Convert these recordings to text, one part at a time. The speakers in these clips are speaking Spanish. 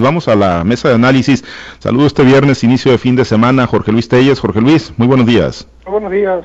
Vamos a la mesa de análisis. Saludo este viernes, inicio de fin de semana, Jorge Luis Telles. Jorge Luis, muy buenos días. Muy buenos días,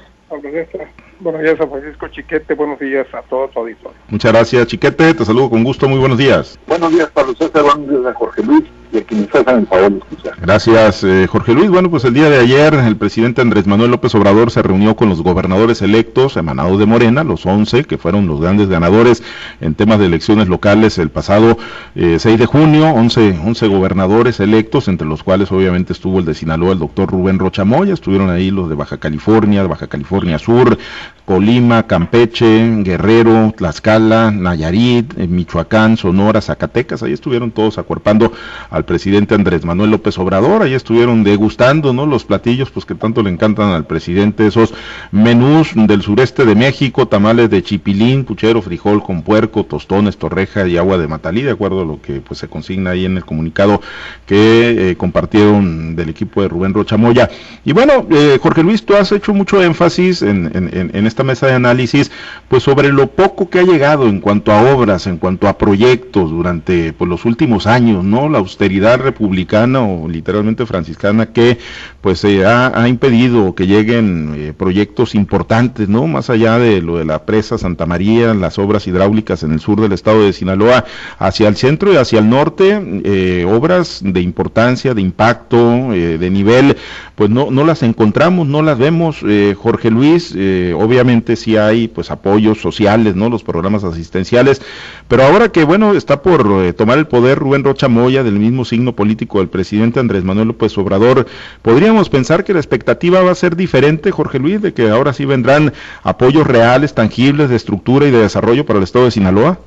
Buenos días a Francisco Chiquete, buenos días a todos tu auditorio. Muchas gracias, Chiquete, te saludo con gusto, muy buenos días. Buenos días, Pablo César, buenos días a Jorge Luis de. Gracias, eh, Jorge Luis. Bueno, pues el día de ayer el presidente Andrés Manuel López Obrador se reunió con los gobernadores electos emanados de Morena, los 11, que fueron los grandes ganadores en temas de elecciones locales el pasado 6 eh, de junio, 11, 11 gobernadores electos, entre los cuales obviamente estuvo el de Sinaloa, el doctor Rubén Rochamoya, estuvieron ahí los de Baja California, Baja California Sur, Colima, Campeche, Guerrero, Tlaxcala, Nayarit, eh, Michoacán, Sonora, Zacatecas, ahí estuvieron todos acuerpando al presidente Andrés Manuel López Obrador, ahí estuvieron degustando, ¿no? Los platillos, pues que tanto le encantan al presidente, esos menús del sureste de México, tamales de chipilín, puchero, frijol con puerco, tostones, torreja y agua de matalí, de acuerdo a lo que pues se consigna ahí en el comunicado que eh, compartieron del equipo de Rubén Rochamoya. Y bueno, eh, Jorge Luis, tú has hecho mucho énfasis en, en, en esta mesa de análisis, pues sobre lo poco que ha llegado en cuanto a obras, en cuanto a proyectos durante pues, los últimos años, ¿no? La austeridad republicana o literalmente franciscana que pues ha, impedido que lleguen eh, proyectos importantes, ¿no? Más allá de lo de la presa Santa María, las obras hidráulicas en el sur del estado de Sinaloa, hacia el centro y hacia el norte, eh, obras de importancia, de impacto, eh, de nivel, pues no, no las encontramos, no las vemos, Jorge Luis, obviamente obviamente sí hay pues apoyos sociales, ¿no? Los programas asistenciales, pero ahora que bueno, está por eh, tomar el poder Rubén Rocha Moya del mismo signo político del presidente Andrés Manuel López Obrador, podríamos pensar que la expectativa va a ser diferente, Jorge Luis, de que ahora sí vendrán apoyos reales, tangibles de estructura y de desarrollo para el estado de Sinaloa.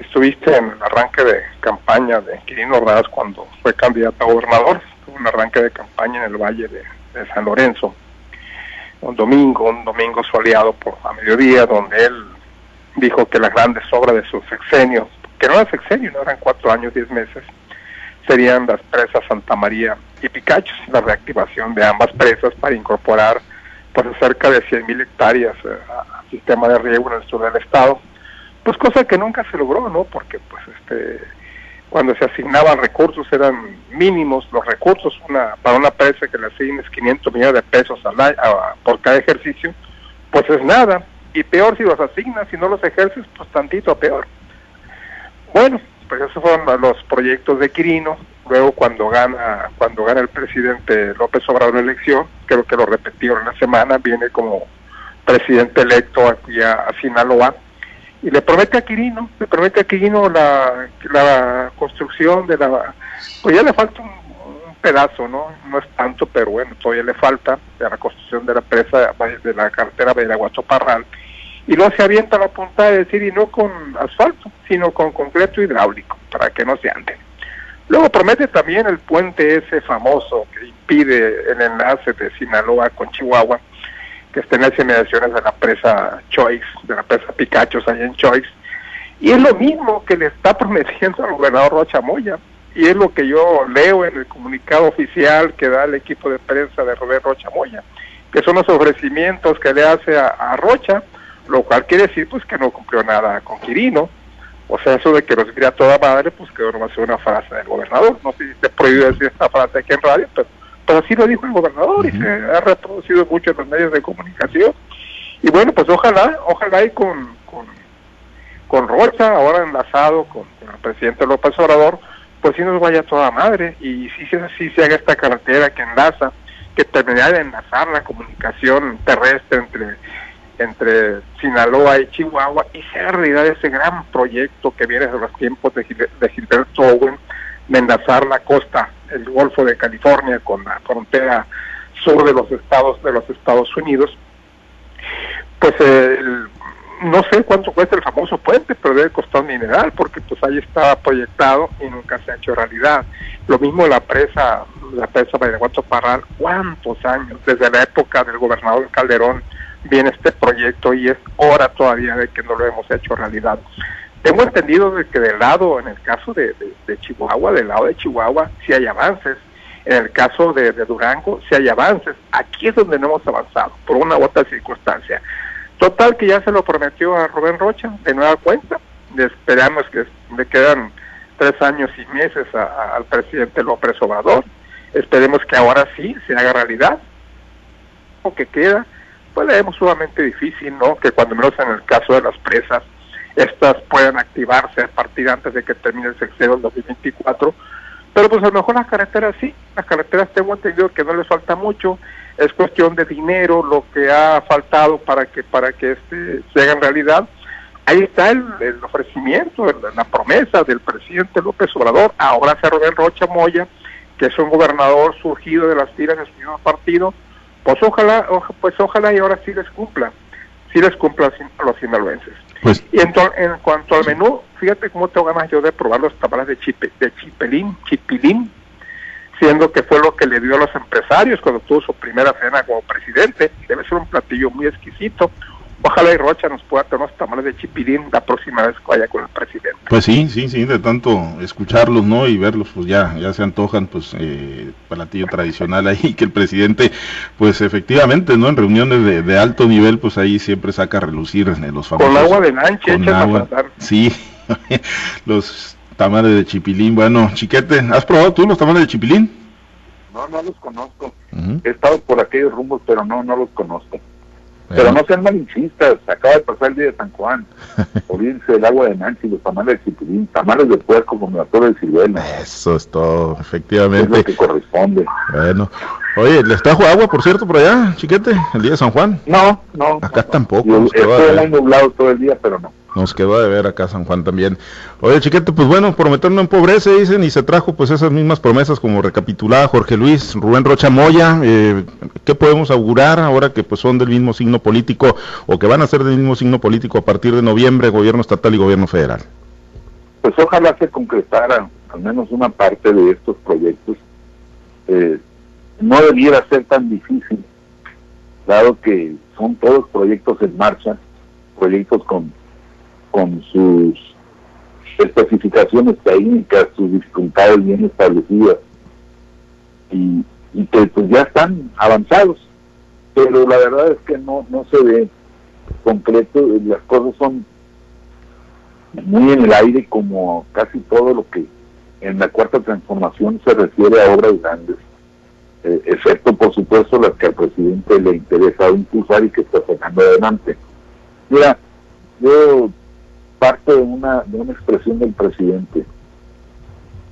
Estuviste en el arranque de campaña de Quirino Ordaz cuando fue candidato a gobernador, un arranque de campaña en el Valle de de San Lorenzo, un domingo, un domingo soleado por a mediodía, donde él dijo que las grandes obras de su sexenio, que no eran sexenio, no eran cuatro años, diez meses, serían las presas Santa María y Picachos, la reactivación de ambas presas para incorporar pues cerca de 100.000 hectáreas eh, al sistema de riego en el sur del estado, pues cosa que nunca se logró, ¿no? Porque pues este cuando se asignaban recursos eran mínimos los recursos una para una presa que le asignes 500 millones de pesos al, por cada ejercicio, pues es nada. Y peor si los asignas, si no los ejerces, pues tantito peor. Bueno, pues esos fueron los proyectos de Quirino. Luego cuando gana, cuando gana el presidente López Obrador la elección, creo que lo repetieron la semana, viene como presidente electo aquí a Sinaloa y le promete a Quirino, le promete a Quirino la, la construcción de la... Pues ya le falta un, pedazo, ¿no? No es tanto, pero bueno, todavía le falta de la construcción de la presa de la carretera de Parral. Y luego se avienta la punta de decir, y no con asfalto, sino con concreto hidráulico, para que no se ande. Luego promete también el puente ese famoso que impide el enlace de Sinaloa con Chihuahua, que está en las inmediaciones de la presa Choice, de la presa Picachos allá en Choice. Y es lo mismo que le está prometiendo al gobernador Rocha Moya. Y es lo que yo leo en el comunicado oficial que da el equipo de prensa de Robert Rocha Moya, que son los ofrecimientos que le hace a, Rocha, lo cual quiere decir pues que no cumplió nada con Quirino. O sea, eso de que los a toda madre, pues que no va a ser una frase del gobernador. No sé si te prohíbe decir esta frase aquí en radio, pero pero así lo dijo el gobernador y se ha reproducido mucho en los medios de comunicación. Y bueno, pues ojalá, ojalá y con, con, con Rocha, ahora enlazado con, el presidente López Obrador, pues sí nos vaya toda madre y sí, sí, se haga esta carretera que enlaza, que termine de enlazar la comunicación terrestre entre entre Sinaloa y Chihuahua y sea realidad ese gran proyecto que viene de los tiempos de, de Gilberto Owen de enlazar la costa, el Golfo de California con la frontera sur de los estados de los Estados Unidos, pues no sé cuánto cuesta el famoso puente, pero debe costar un mineral, porque pues ahí estaba proyectado y nunca se ha hecho realidad. Lo mismo la presa, la presa Badiraguato Parral, ¿cuántos años? Desde la época del gobernador Calderón viene este proyecto y es hora todavía de que no lo hemos hecho realidad. Tengo entendido de que del lado, en el caso de, Chihuahua, del lado de Chihuahua, sí hay avances. En el caso de, Durango, sí hay avances. Aquí es donde no hemos avanzado, por una u otra circunstancia. Total que ya se lo prometió a Rubén Rocha, de nueva cuenta. esperamos que le quedan tres años y meses al presidente López Obrador. Esperemos que ahora sí se haga realidad. Lo que queda, pues le vemos sumamente difícil, ¿no? Que cuando menos en el caso de las presas, estas puedan activarse a partir antes de que termine el sexenio del 2024. Pero pues a lo mejor las carreteras sí, las carreteras tengo entendido que no les falta mucho, es cuestión de dinero lo que ha faltado para que para que este se haga en realidad ahí está el, ofrecimiento, la promesa del presidente López Obrador, ahora se Rubén Rocha Moya, que es un gobernador surgido de las tiras de su mismo partido, pues ojalá, pues ojalá y ahora sí les cumpla, sí les cumpla a los sinaloenses. Pues, y en, en, cuanto al menú, fíjate cómo tengo ganas yo de probar los tamales de, chipe, de chipelín, chipilín, siendo que fue lo que le dio a los empresarios cuando tuvo su primera cena como presidente. Debe ser un platillo muy exquisito. Ojalá y Rocha nos pueda tener unos tamales de chipilín la próxima vez que vaya con el presidente. Pues sí, sí, sí, de tanto escucharlos, ¿no? Y verlos, pues ya, ya se antojan, pues, eh, platillo tradicional ahí, que el presidente, pues efectivamente, ¿no? En reuniones de, alto nivel, pues ahí siempre saca a relucir eh, los famosos. Con agua de lanche, con agua, Sí, los tamales de chipilín. Bueno, chiquete, ¿has probado tú los tamales de chipilín? No, no los conozco. He estado por aquellos rumbos, pero no, no los conozco. Pero no sean malinchistas, acaba de pasar el día de San Juan, irse el agua de Nancy, los tamales de chipilín, tamales de puerco como la torre de ciruela. Eso es todo, efectivamente. Es lo que corresponde. Bueno, oye, ¿les trajo agua, por cierto, por allá, chiquete, el día de San Juan? No, no. Acá tampoco. Estoy nublado todo el día, pero no. Nos quedó de ver acá San Juan también. Oye, chiquete, pues bueno, prometer no empobrece, dicen, y se trajo pues esas mismas promesas como recapitulada Jorge Luis, Rubén Rocha Moya. Eh, ¿Qué podemos augurar ahora que pues son del mismo signo político o que van a ser del mismo signo político a partir de noviembre, gobierno estatal y gobierno federal? Pues ojalá se concretara al menos una parte de estos proyectos. Eh, no debiera ser tan difícil, dado que son todos proyectos en marcha, proyectos con con sus especificaciones técnicas, sus dificultades bien establecidas. Y, que pues ya están avanzados, pero la verdad es que no, no se ve concreto, las cosas son muy en el aire como casi todo lo que en la cuarta transformación se refiere a obras grandes, eh, excepto por supuesto las que al presidente le interesa impulsar y que está sacando adelante. Mira, yo parte de una, de una expresión del presidente.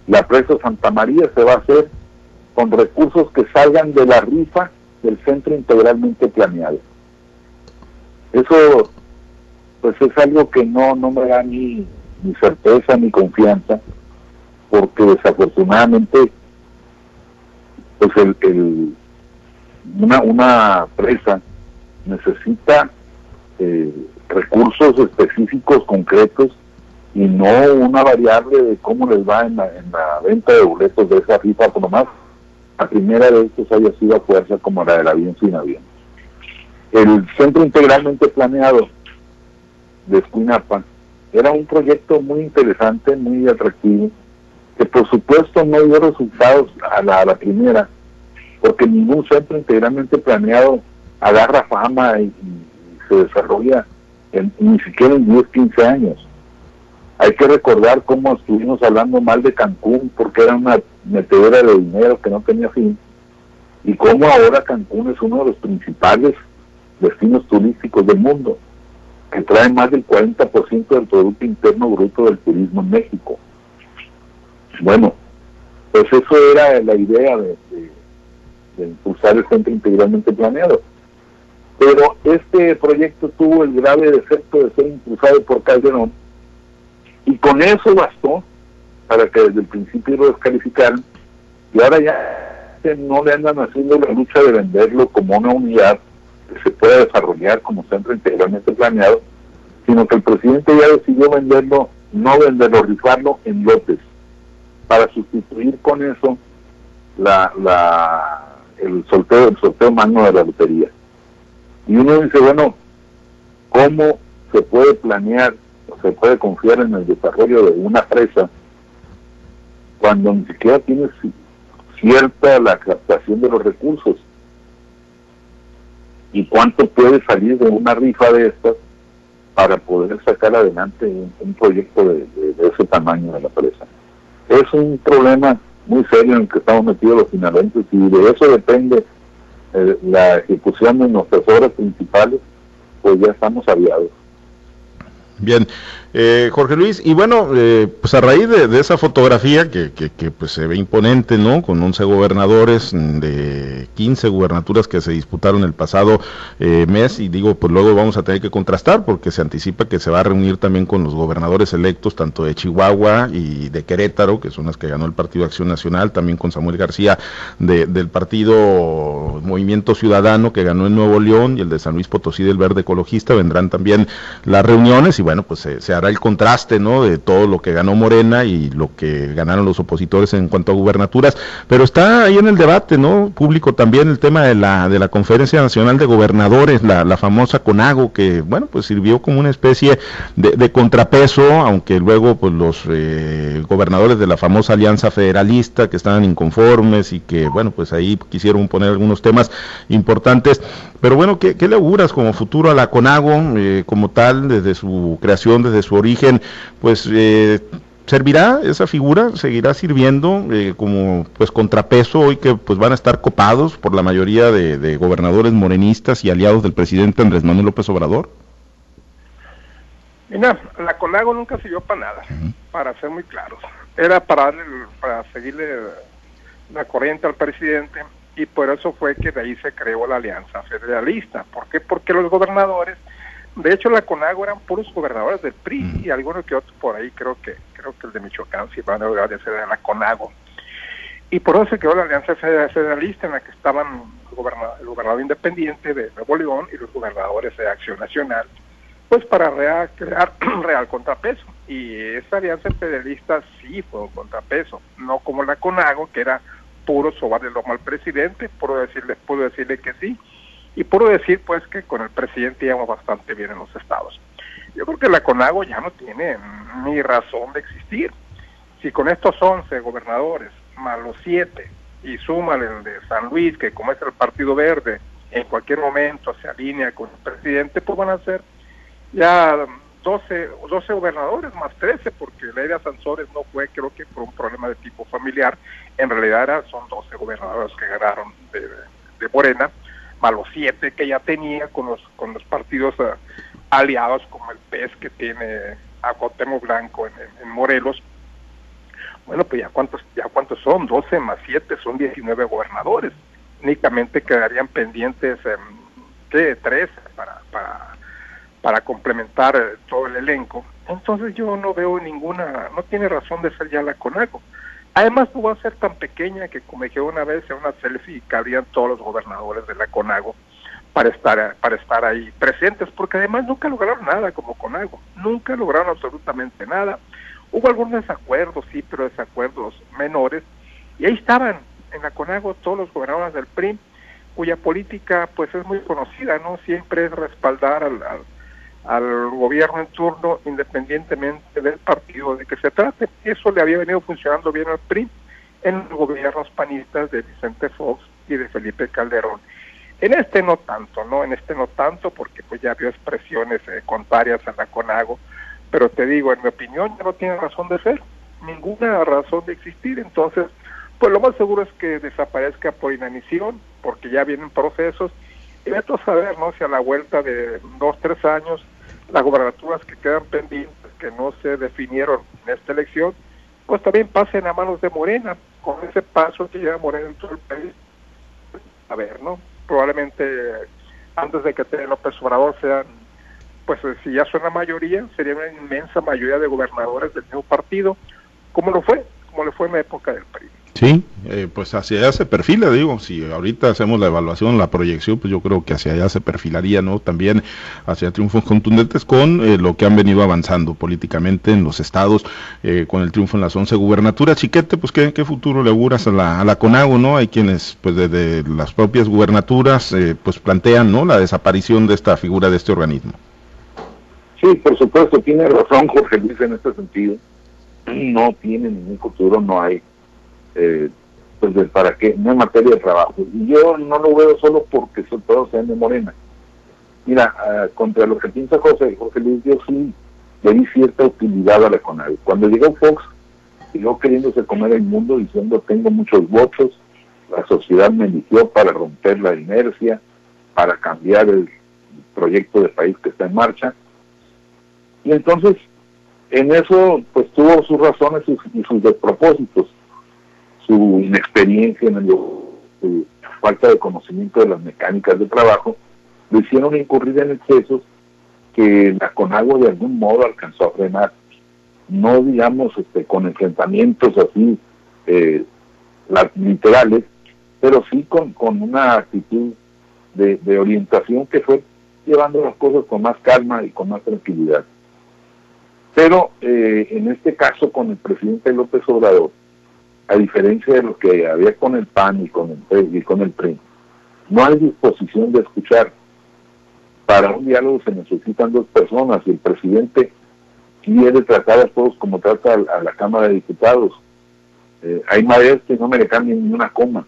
La presa Santa María se va a hacer con recursos que salgan de la rifa del centro integralmente planeado. Eso pues es algo que no, no me da ni, certeza ni confianza, porque desafortunadamente pues el, el una, una presa necesita eh, recursos específicos, concretos, y no una variable de cómo les va en la, venta de boletos de esa rifa, por más la primera de estos haya sido a fuerza como la del avión sin avión. El centro integralmente planeado de Escuinapa era un proyecto muy interesante, muy atractivo, que por supuesto no dio resultados a la, a la primera, porque ningún centro integralmente planeado agarra fama y se desarrolla ni siquiera en 10, 15 años. Hay que recordar cómo estuvimos hablando mal de Cancún porque era una metedera de dinero que no tenía fin y cómo ahora Cancún es uno de los principales destinos turísticos del mundo, que trae más del 40% del Producto Interno Bruto del turismo en México. Bueno, pues eso era la idea de, de impulsar el centro integralmente planeado. Pero este proyecto tuvo el grave defecto de ser impulsado por Calderón y con eso bastó para que desde el principio lo descalificaran y ahora ya no le andan haciendo la lucha de venderlo como una unidad que se pueda desarrollar como centro integralmente planeado, sino que el presidente ya decidió venderlo, no venderlo, rifarlo en lotes, para sustituir con eso la, la, el sorteo, el sorteo magno de la lotería. Y uno dice, bueno, ¿cómo se puede planear o se puede confiar en el desarrollo de una presa cuando ni siquiera tienes cierta la captación de los recursos? ¿Y cuánto puede salir de una rifa de estas para poder sacar adelante un, proyecto de, ese tamaño de la presa. Es un problema muy serio en el que estamos metidos los finalmente y de eso depende eh, la ejecución de nuestras obras principales, pues ya estamos aviados. Bien, eh, Jorge Luis, y bueno, eh, pues a raíz de, esa fotografía que, que, pues se ve imponente, ¿no? Con 11 gobernadores de 15 gubernaturas que se disputaron el pasado eh, mes, y digo, pues luego vamos a tener que contrastar porque se anticipa que se va a reunir también con los gobernadores electos, tanto de Chihuahua y de Querétaro, que son las que ganó el Partido Acción Nacional, también con Samuel García del Partido Movimiento Ciudadano, que ganó en Nuevo León, y el de San Luis Potosí del Verde Ecologista, vendrán también las reuniones, y bueno, pues se, se el contraste, ¿no? De todo lo que ganó Morena y lo que ganaron los opositores en cuanto a gubernaturas, pero está ahí en el debate, ¿no? Público también el tema de la de la Conferencia Nacional de Gobernadores, la, la famosa CONAGO, que bueno, pues sirvió como una especie de, contrapeso, aunque luego pues los eh, gobernadores de la famosa Alianza Federalista que estaban inconformes y que bueno, pues ahí quisieron poner algunos temas importantes, pero bueno, ¿qué, qué le auguras como futuro a la CONAGO eh, como tal desde su creación, desde su origen, pues eh, servirá esa figura, seguirá sirviendo eh, como pues contrapeso hoy que pues van a estar copados por la mayoría de, gobernadores morenistas y aliados del presidente Andrés Manuel López Obrador. Mira, la CONAGO nunca sirvió para nada, para ser muy claros. Era para, para seguirle la corriente al presidente y por eso fue que de ahí se creó la Alianza Federalista. ¿Por qué? Porque los gobernadores de hecho, la CONAGO eran puros gobernadores del PRI mm. y algunos que otros por ahí, creo que creo que el de Michoacán sí van a ser de la CONAGO. Y por eso se quedó la Alianza Federalista en la que estaban el gobernador, independiente de Nuevo León y los gobernadores de Acción Nacional, pues para crear real contrapeso. Y esa Alianza Federalista sí fue un contrapeso, no como la CONAGO, que era puro sobar de lomo al presidente, puedo decirle, puedo decirle que sí, y puedo decir pues que con el presidente íbamos bastante bien en los estados. Yo creo que la CONAGO ya no tiene ni razón de existir. Si con estos 11 gobernadores, más los 7, y súmale el de San Luis, que como es el Partido Verde, en cualquier momento se alinea con el presidente, pues van a ser ya 12, 12 gobernadores más 13, porque Leida Sansores no fue, creo que por un problema de tipo familiar, en realidad era, son 12 gobernadores que ganaron de Morena, más los siete que ya tenía con los, con los partidos eh, aliados como el PES que tiene a Cuauhtémoc Blanco en, Morelos. Bueno, pues ya cuántos, ya cuántos son, 12 más 7 son 19 gobernadores. Únicamente quedarían pendientes, eh, ¿qué? 13 para, para, para complementar eh, todo el elenco. Entonces yo no veo ninguna, no tiene razón de ser ya la CONAGO. Además, no va a ser tan pequeña que, como dije una vez, en una selfie cabrían todos los gobernadores de la CONAGO para estar, para estar ahí presentes, porque además nunca lograron nada como CONAGO, nunca lograron absolutamente nada. Hubo algunos desacuerdos, sí, pero desacuerdos menores, y ahí estaban en la CONAGO todos los gobernadores del PRI, cuya política pues es muy conocida, ¿no? Siempre es respaldar al al gobierno en turno independientemente del partido de que se trate. Eso le había venido funcionando bien al PRI en los gobiernos panistas de Vicente Fox y de Felipe Calderón. En este no tanto, ¿no? En este no tanto porque pues ya había expresiones eh, contrarias a la CONAGO, pero te digo, en mi opinión ya no tiene razón de ser, ninguna razón de existir, entonces pues lo más seguro es que desaparezca por inanición, porque ya vienen procesos, y vete a saber, ¿no? Si a la vuelta de dos, tres años las gobernaturas que quedan pendientes, que no se definieron en esta elección, pues también pasen a manos de Morena, con ese paso que lleva Morena en todo el país. A ver, ¿no? Probablemente antes de que López Obrador sean, pues si ya son la mayoría, sería una inmensa mayoría de gobernadores del mismo partido, como lo fue, como le fue en la época del PRI. Sí, eh, pues hacia allá se perfila, digo, si ahorita hacemos la evaluación, la proyección, pues yo creo que hacia allá se perfilaría, ¿no? También hacia triunfos contundentes con eh, lo que han venido avanzando políticamente en los estados, eh, con el triunfo en las 11 gubernaturas. Chiquete, pues ¿qué, qué futuro le auguras a la, a la CONAGO, ¿no? Hay quienes, pues desde las propias gubernaturas, pues plantean, ¿no? La desaparición de esta figura, de este organismo. Sí, por supuesto, tiene razón Jorge Luis en este sentido. No tiene ningún futuro, no hay eh, pues para qué, no en materia de trabajo. Y yo no lo veo solo porque son todos sean de Morena. Mira, ah, contra lo que piensa José, José Luis, yo sí le di cierta utilidad a la CONAGO. Cuando llegó Fox, llegó queriéndose comer el mundo diciendo tengo muchos votos, la sociedad me eligió para romper la inercia, para cambiar el proyecto de país que está en marcha. Y entonces, en eso, pues tuvo sus razones y sus despropósitos, su inexperiencia en el, su falta de conocimiento de las mecánicas de trabajo, lo hicieron incurrir en excesos que la Conagua de algún modo alcanzó a frenar. No digamos este, con enfrentamientos así eh, literales, pero sí con, con una actitud de, orientación que fue llevando las cosas con más calma y con más tranquilidad. Pero eh, en este caso con el presidente López Obrador, a diferencia de lo que había con el PAN y con el y con el PRI no hay disposición de escuchar para un diálogo se necesitan dos personas y el presidente quiere tratar a todos como trata a, la Cámara de Diputados. Eh, hay mareas que no me le cambian ni una coma.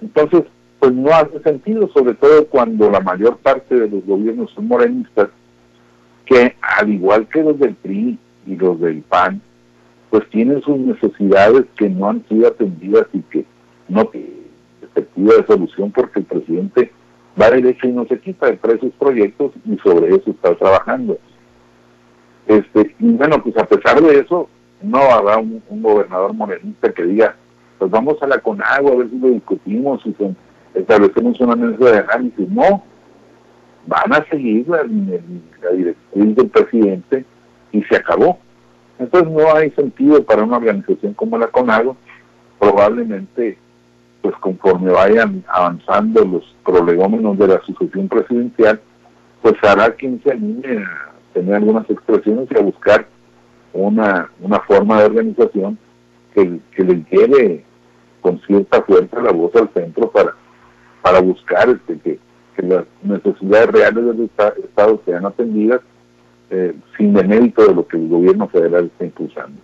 Entonces, pues no hace sentido, sobre todo cuando la mayor parte de los gobiernos son morenistas, que al igual que los del PRI y los del PAN, pues tienen sus necesidades que no han sido atendidas y que no tienen perspectiva de solución porque el presidente va derecho y no se quita de esos proyectos y sobre eso está trabajando. Este, y bueno, pues a pesar de eso, no habrá un, gobernador morenista que diga, pues vamos a la CONAGUA a ver si lo discutimos y establecemos una mesa de análisis. No, van a seguir la, la del presidente y se acabó. Entonces no hay sentido para una organización como la CONAGUA, probablemente pues conforme vayan avanzando los prolegómenos de la sucesión presidencial, pues hará quien se anime a tener algunas expresiones y a buscar una, una forma de organización que, que le lleve con cierta fuerza la voz al centro para, para buscar este, que las necesidades reales del Estado sean atendidas eh, sin demérito de lo que el gobierno federal está impulsando.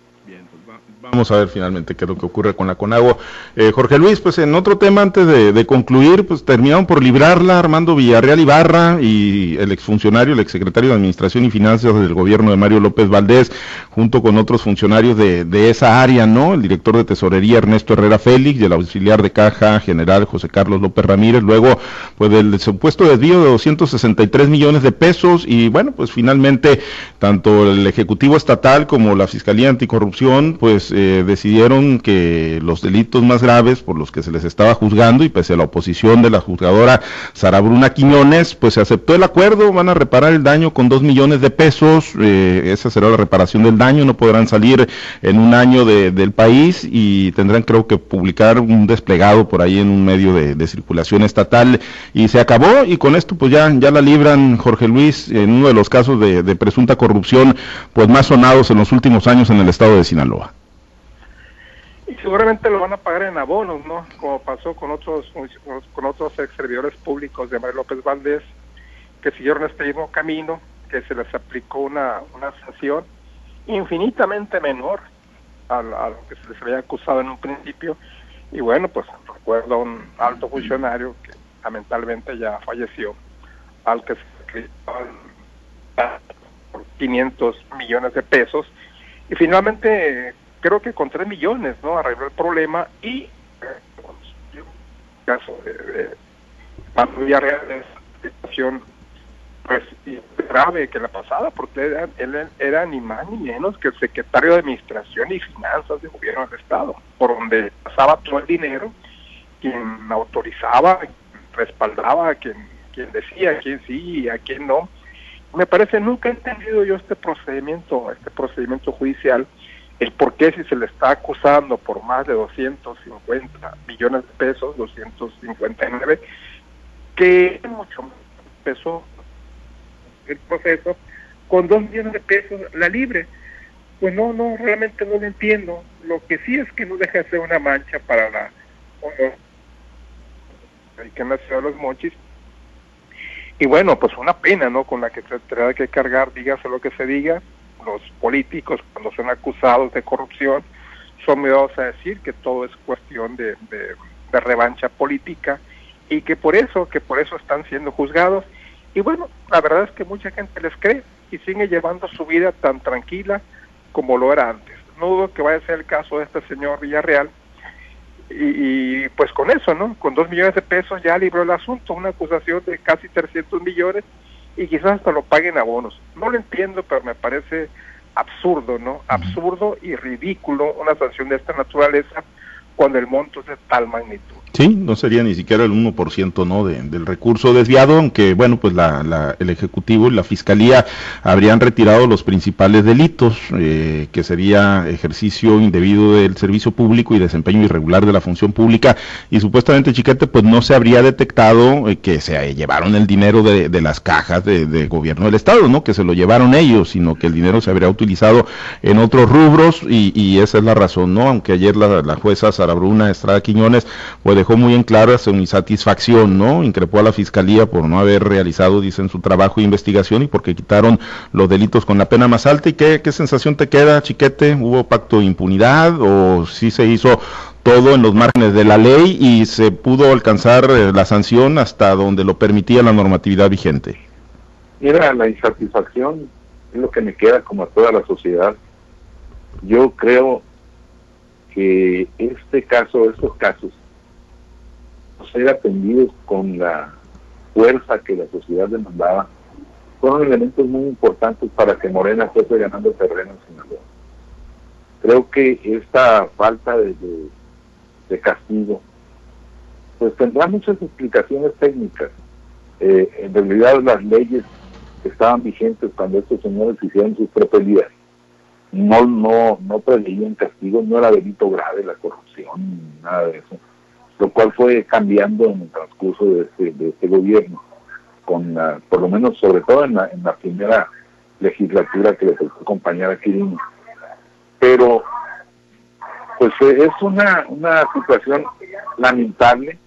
Vamos a ver finalmente qué es lo que ocurre con la Conagua. Eh, Jorge Luis, pues en otro tema antes de, concluir, pues terminaron por librarla Armando Villarreal Ibarra y el exfuncionario, el exsecretario de Administración y Finanzas del gobierno de Mario López Valdés, junto con otros funcionarios de, de esa área, ¿no? El director de Tesorería Ernesto Herrera Félix y el auxiliar de Caja General José Carlos López Ramírez, luego pues del supuesto desvío de 263 millones de pesos y bueno, pues finalmente tanto el Ejecutivo Estatal como la Fiscalía Anticorrupción, pues eh, decidieron que los delitos más graves por los que se les estaba juzgando y pese a la oposición de la juzgadora Sara Bruna Quiñones, pues se aceptó el acuerdo, van a reparar el daño con dos millones de pesos, eh, esa será la reparación del daño, no podrán salir en un año del país y tendrán creo que publicar un desplegado por ahí en un medio de, circulación estatal y se acabó y con esto pues ya, ya la libran Jorge Luis en uno de los casos de, de presunta corrupción pues más sonados en los últimos años en el estado de Sinaloa y seguramente lo van a pagar en abonos, ¿no? Como pasó con otros con otros ex servidores públicos de María López Valdés que siguieron este mismo camino, que se les aplicó una, una sanción infinitamente menor a, lo que se les había acusado en un principio. Y bueno, pues recuerdo a un alto funcionario que lamentablemente ya falleció, al que se por 500 millones de pesos. Y finalmente creo que con 3 millones, ¿no? Arregló el problema y eh, caso de, Villarreal situación pues grave que la pasada, porque él era ni más ni menos que el secretario de Administración y Finanzas del gobierno del Estado, por donde pasaba todo el dinero, quien autorizaba, respaldaba, quien, quien decía a quién sí y a quién no. Me parece, nunca he entendido yo este procedimiento, este procedimiento judicial, el por qué si se le está acusando por más de 250 millones de pesos, 259, que mucho más peso el proceso, con 2 millones de pesos la libre. Pues no, no, realmente no lo entiendo. Lo que sí es que no deja de ser una mancha para la que nació de los mochis. Y bueno, pues una pena, ¿no? Con la que se tendrá que cargar, dígase lo que se diga, los políticos cuando son acusados de corrupción son miedosos a decir que todo es cuestión de, de, revancha política y que por eso que por eso están siendo juzgados Y bueno, la verdad es que mucha gente les cree y sigue llevando su vida tan tranquila como lo era antes. No dudo que vaya a ser el caso de este señor Villarreal. Y, y, pues con eso, ¿no? Con dos millones de pesos ya libró el asunto, una acusación de casi 300 millones y quizás hasta lo paguen a bonos. No lo entiendo, pero me parece absurdo, ¿no? Absurdo y ridículo una sanción de esta naturaleza cuando el monto es de tal magnitud. Sí, no sería ni siquiera el 1% ¿no? De, del recurso desviado, aunque bueno, pues la, la, el Ejecutivo y la Fiscalía habrían retirado los principales delitos, eh, que sería ejercicio indebido del servicio público y desempeño irregular de la función pública, y supuestamente Chiquete pues no se habría detectado eh, que se llevaron el dinero de, de las cajas de, de, gobierno del Estado, ¿no? que se lo llevaron ellos, sino que el dinero se habría utilizado en otros rubros, y, y esa es la razón, ¿no? Aunque ayer la, la jueza Sara Bruna Estrada Quiñones pues dejó muy en clara su insatisfacción, ¿no? Increpó a la fiscalía por no haber realizado, dicen, su trabajo de investigación y porque quitaron los delitos con la pena más alta. ¿Y qué, qué sensación te queda, Chiquete? ¿Hubo pacto de impunidad o sí se hizo todo en los márgenes de la ley y se pudo alcanzar eh, la sanción hasta donde lo permitía la normatividad vigente? Mira, la insatisfacción es lo que me queda como a toda la sociedad. Yo creo que este caso, estos casos, ser atendidos con la fuerza que la sociedad demandaba, fueron elementos muy importantes para que Morena fuese ganando terreno en Sinaloa. Creo que esta falta de, castigo, pues tendrá muchas explicaciones técnicas. Eh, en realidad las leyes que estaban vigentes cuando estos señores hicieron sus tropelías no, no, no preveían castigo, no era delito grave la corrupción, nada de eso lo cual fue cambiando en el transcurso de este, de este gobierno, con la, por lo menos sobre todo en la, primera legislatura que le tocó acompañar a. Pero pues eh, es una, una situación lamentable.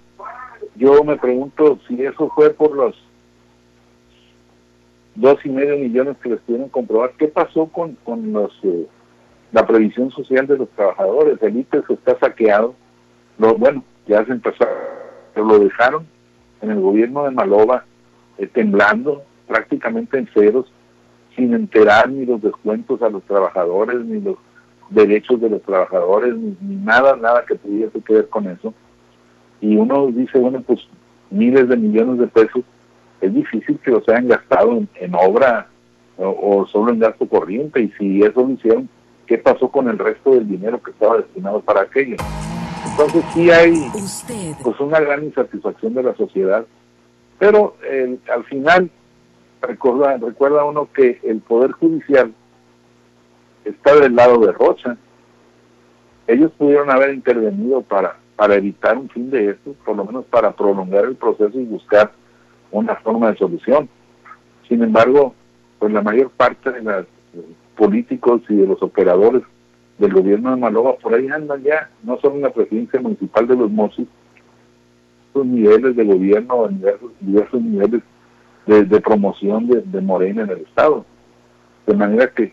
Yo me pregunto si eso fue por los dos y medio millones que les pudieron comprobar. ¿Qué pasó con, con los eh, la previsión social de los trabajadores? El IPES está saqueado. Lo, bueno, ya se empezó, lo dejaron en el gobierno de Maloba eh, temblando prácticamente en ceros, sin enterar ni los descuentos a los trabajadores, ni los derechos de los trabajadores, ni, ni nada, nada que tuviese que ver con eso. Y uno dice, bueno, pues miles de millones de pesos, es difícil que los hayan gastado en, en obra o, o, solo en gasto corriente. Y si eso lo hicieron, ¿qué pasó con el resto del dinero que estaba destinado para aquello? Entonces sí hay pues una gran insatisfacción de la sociedad, pero eh, al final recuerda, recuerda uno que el Poder Judicial está del lado de Rocha. Ellos pudieron haber intervenido para, para evitar un fin de esto, por lo menos para prolongar el proceso y buscar una forma de solución. Sin embargo, pues la mayor parte de los políticos y de los operadores del gobierno de Maloba, por ahí andan ya, no solo en la presidencia municipal de los Mossos, los niveles de gobierno, diversos, diversos niveles de, promoción de, Morena en el Estado. De manera que,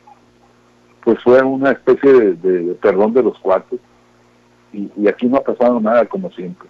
pues fue una especie de, perdón de los cuartos, y, aquí no ha pasado nada como siempre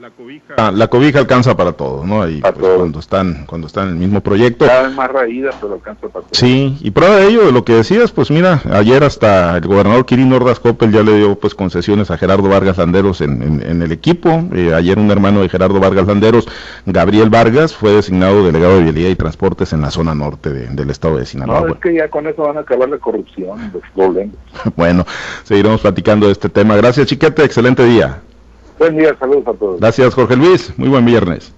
la cobija, ah, la cobija alcanza para todos, ¿no? Ahí, pues, cuando están cuando están en el mismo proyecto. Cada vez más raída, pero alcanza para todos. Sí, y prueba de ello, de lo que decías, pues mira, ayer hasta el gobernador Quirino Ordaz Coppel ya le dio pues concesiones a Gerardo Vargas Landeros en, en, en el equipo. Eh, ayer un hermano de Gerardo Vargas Landeros, Gabriel Vargas, fue designado delegado de Vialidad y Transportes en la zona norte de, del estado de Sinaloa. No, es que ya con eso van a acabar la corrupción, los problemas. bueno, seguiremos platicando de este tema. Gracias, Chiquete, excelente día. Buen día, saludos a todos. Gracias, Jorge Luis. Muy buen viernes.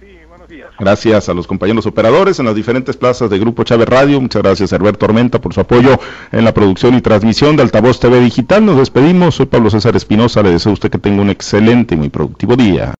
Sí, buenos días. Gracias a los compañeros operadores en las diferentes plazas de Grupo Chávez Radio. Muchas gracias a Herbert Tormenta por su apoyo en la producción y transmisión de Altavoz TV Digital. Nos despedimos. Soy Pablo César Espinosa. Le deseo a usted que tenga un excelente y muy productivo día.